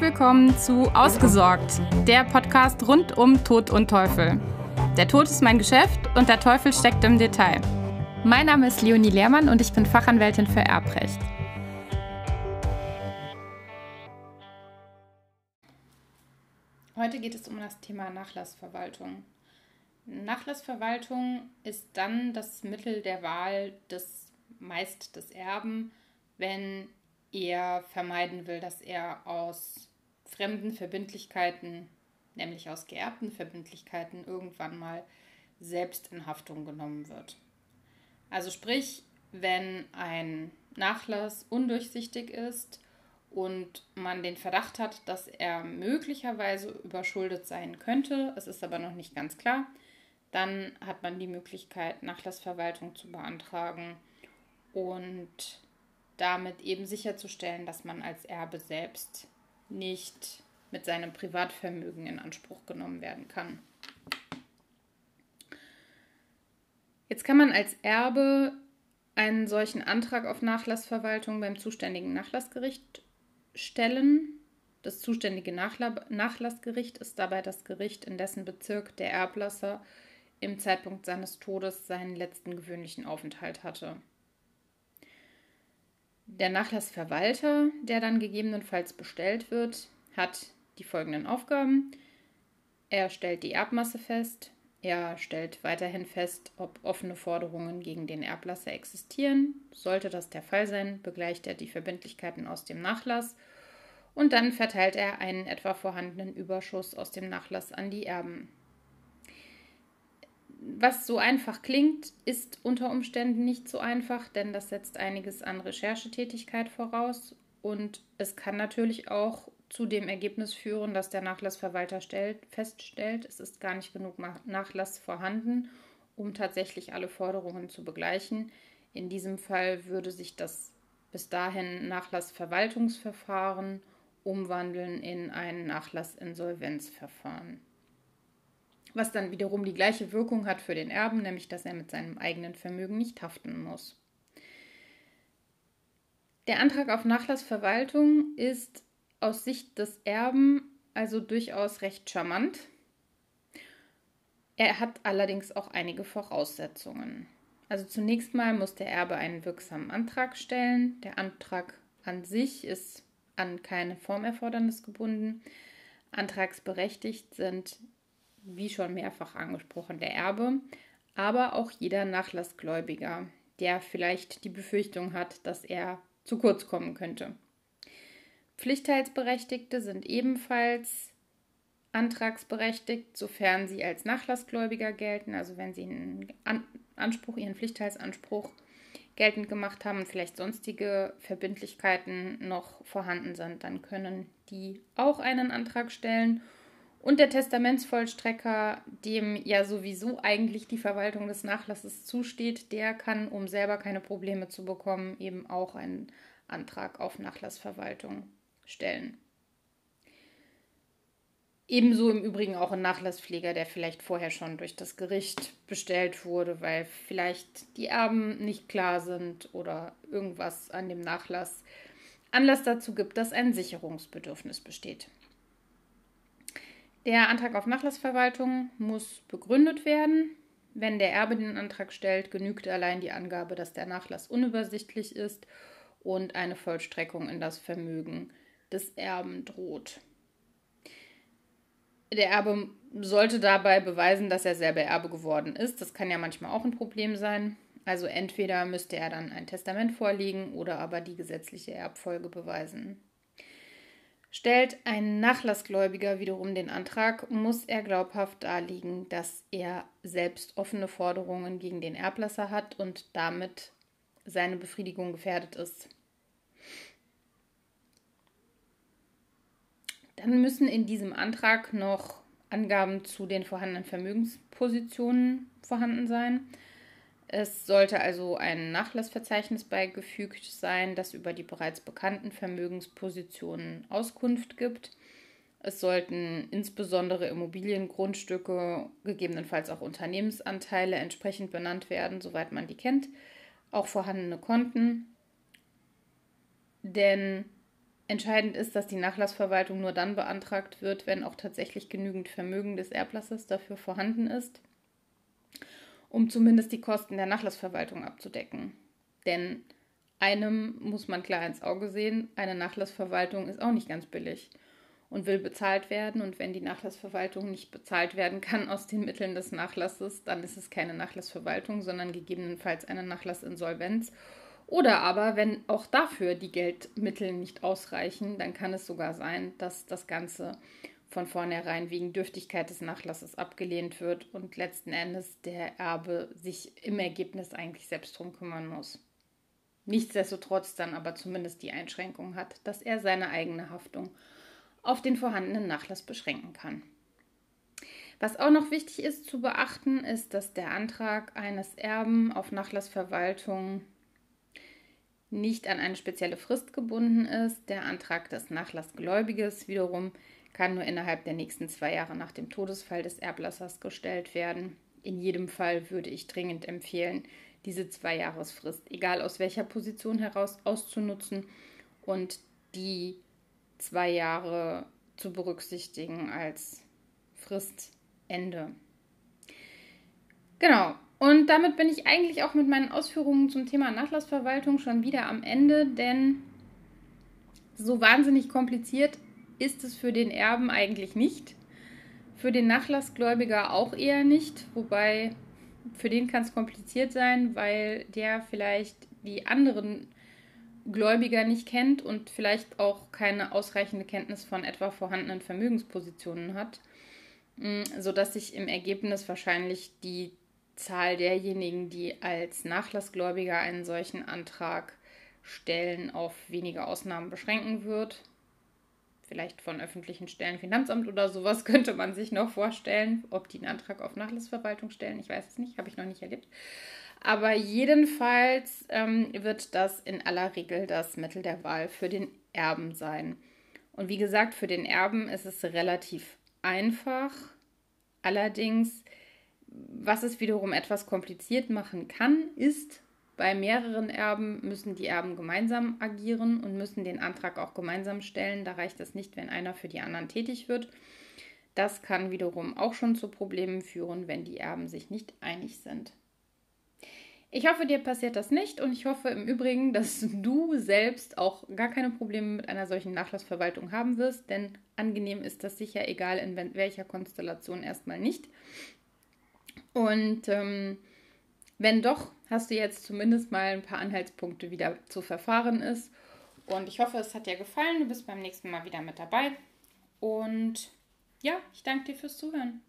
Willkommen zu Ausgesorgt, der Podcast rund um Tod und Teufel. Der Tod ist mein Geschäft und der Teufel steckt im Detail. Mein Name ist Leonie Lehrmann und ich bin Fachanwältin für Erbrecht. Heute geht es um das Thema Nachlassverwaltung. Nachlassverwaltung ist dann das Mittel der Wahl des meist des Erben, wenn er vermeiden will, dass er aus fremden Verbindlichkeiten, nämlich aus geerbten Verbindlichkeiten, irgendwann mal selbst in Haftung genommen wird. Also sprich, wenn ein Nachlass undurchsichtig ist und man den Verdacht hat, dass er möglicherweise überschuldet sein könnte, es ist aber noch nicht ganz klar, dann hat man die Möglichkeit, Nachlassverwaltung zu beantragen und damit eben sicherzustellen, dass man als Erbe selbst nicht mit seinem Privatvermögen in Anspruch genommen werden kann. Jetzt kann man als Erbe einen solchen Antrag auf Nachlassverwaltung beim zuständigen Nachlassgericht stellen. Das zuständige Nachlassgericht ist dabei das Gericht, in dessen Bezirk der Erblasser im Zeitpunkt seines Todes seinen letzten gewöhnlichen Aufenthalt hatte. Der Nachlassverwalter, der dann gegebenenfalls bestellt wird, hat die folgenden Aufgaben. Er stellt die Erbmasse fest, er stellt weiterhin fest, ob offene Forderungen gegen den Erblasser existieren. Sollte das der Fall sein, begleicht er die Verbindlichkeiten aus dem Nachlass und dann verteilt er einen etwa vorhandenen Überschuss aus dem Nachlass an die Erben was so einfach klingt, ist unter Umständen nicht so einfach, denn das setzt einiges an Recherchetätigkeit voraus und es kann natürlich auch zu dem Ergebnis führen, dass der Nachlassverwalter stellt, feststellt, es ist gar nicht genug Nachlass vorhanden, um tatsächlich alle Forderungen zu begleichen. In diesem Fall würde sich das bis dahin Nachlassverwaltungsverfahren umwandeln in ein Nachlassinsolvenzverfahren was dann wiederum die gleiche Wirkung hat für den Erben, nämlich dass er mit seinem eigenen Vermögen nicht haften muss. Der Antrag auf Nachlassverwaltung ist aus Sicht des Erben also durchaus recht charmant. Er hat allerdings auch einige Voraussetzungen. Also zunächst mal muss der Erbe einen wirksamen Antrag stellen. Der Antrag an sich ist an keine Formerfordernis gebunden. Antragsberechtigt sind wie schon mehrfach angesprochen, der Erbe, aber auch jeder Nachlassgläubiger, der vielleicht die Befürchtung hat, dass er zu kurz kommen könnte. Pflichtteilsberechtigte sind ebenfalls antragsberechtigt, sofern sie als Nachlassgläubiger gelten, also wenn sie einen Anspruch, ihren Pflichtteilsanspruch geltend gemacht haben und vielleicht sonstige Verbindlichkeiten noch vorhanden sind, dann können die auch einen Antrag stellen und der Testamentsvollstrecker, dem ja sowieso eigentlich die Verwaltung des Nachlasses zusteht, der kann, um selber keine Probleme zu bekommen, eben auch einen Antrag auf Nachlassverwaltung stellen. Ebenso im Übrigen auch ein Nachlasspfleger, der vielleicht vorher schon durch das Gericht bestellt wurde, weil vielleicht die Erben nicht klar sind oder irgendwas an dem Nachlass Anlass dazu gibt, dass ein Sicherungsbedürfnis besteht. Der Antrag auf Nachlassverwaltung muss begründet werden. Wenn der Erbe den Antrag stellt, genügt allein die Angabe, dass der Nachlass unübersichtlich ist und eine Vollstreckung in das Vermögen des Erben droht. Der Erbe sollte dabei beweisen, dass er selber Erbe geworden ist. Das kann ja manchmal auch ein Problem sein. Also entweder müsste er dann ein Testament vorlegen oder aber die gesetzliche Erbfolge beweisen. Stellt ein Nachlassgläubiger wiederum den Antrag, muss er glaubhaft darlegen, dass er selbst offene Forderungen gegen den Erblasser hat und damit seine Befriedigung gefährdet ist. Dann müssen in diesem Antrag noch Angaben zu den vorhandenen Vermögenspositionen vorhanden sein. Es sollte also ein Nachlassverzeichnis beigefügt sein, das über die bereits bekannten Vermögenspositionen Auskunft gibt. Es sollten insbesondere Immobiliengrundstücke, gegebenenfalls auch Unternehmensanteile entsprechend benannt werden, soweit man die kennt, auch vorhandene Konten. Denn Entscheidend ist, dass die Nachlassverwaltung nur dann beantragt wird, wenn auch tatsächlich genügend Vermögen des Erblassers dafür vorhanden ist, um zumindest die Kosten der Nachlassverwaltung abzudecken. Denn einem muss man klar ins Auge sehen, eine Nachlassverwaltung ist auch nicht ganz billig und will bezahlt werden. Und wenn die Nachlassverwaltung nicht bezahlt werden kann aus den Mitteln des Nachlasses, dann ist es keine Nachlassverwaltung, sondern gegebenenfalls eine Nachlassinsolvenz. Oder aber, wenn auch dafür die Geldmittel nicht ausreichen, dann kann es sogar sein, dass das Ganze von vornherein wegen Dürftigkeit des Nachlasses abgelehnt wird und letzten Endes der Erbe sich im Ergebnis eigentlich selbst drum kümmern muss. Nichtsdestotrotz dann aber zumindest die Einschränkung hat, dass er seine eigene Haftung auf den vorhandenen Nachlass beschränken kann. Was auch noch wichtig ist zu beachten, ist, dass der Antrag eines Erben auf Nachlassverwaltung nicht an eine spezielle Frist gebunden ist. Der Antrag des Nachlassgläubiges wiederum kann nur innerhalb der nächsten zwei Jahre nach dem Todesfall des Erblassers gestellt werden. In jedem Fall würde ich dringend empfehlen, diese Zweijahresfrist, egal aus welcher Position heraus, auszunutzen und die zwei Jahre zu berücksichtigen als Fristende. Genau. Und damit bin ich eigentlich auch mit meinen Ausführungen zum Thema Nachlassverwaltung schon wieder am Ende, denn so wahnsinnig kompliziert ist es für den Erben eigentlich nicht. Für den Nachlassgläubiger auch eher nicht, wobei für den kann es kompliziert sein, weil der vielleicht die anderen Gläubiger nicht kennt und vielleicht auch keine ausreichende Kenntnis von etwa vorhandenen Vermögenspositionen hat, mm, sodass sich im Ergebnis wahrscheinlich die Zahl derjenigen, die als Nachlassgläubiger einen solchen Antrag stellen, auf wenige Ausnahmen beschränken wird. Vielleicht von öffentlichen Stellen, Finanzamt oder sowas könnte man sich noch vorstellen, ob die einen Antrag auf Nachlassverwaltung stellen. Ich weiß es nicht, habe ich noch nicht erlebt. Aber jedenfalls ähm, wird das in aller Regel das Mittel der Wahl für den Erben sein. Und wie gesagt, für den Erben ist es relativ einfach. Allerdings, was es wiederum etwas kompliziert machen kann, ist, bei mehreren Erben müssen die Erben gemeinsam agieren und müssen den Antrag auch gemeinsam stellen. Da reicht es nicht, wenn einer für die anderen tätig wird. Das kann wiederum auch schon zu Problemen führen, wenn die Erben sich nicht einig sind. Ich hoffe, dir passiert das nicht und ich hoffe im Übrigen, dass du selbst auch gar keine Probleme mit einer solchen Nachlassverwaltung haben wirst, denn angenehm ist das sicher, egal in welcher Konstellation erstmal nicht. Und ähm, wenn doch, hast du jetzt zumindest mal ein paar Anhaltspunkte, wie da zu verfahren ist. Und ich hoffe, es hat dir gefallen. Du bist beim nächsten Mal wieder mit dabei. Und ja, ich danke dir fürs Zuhören.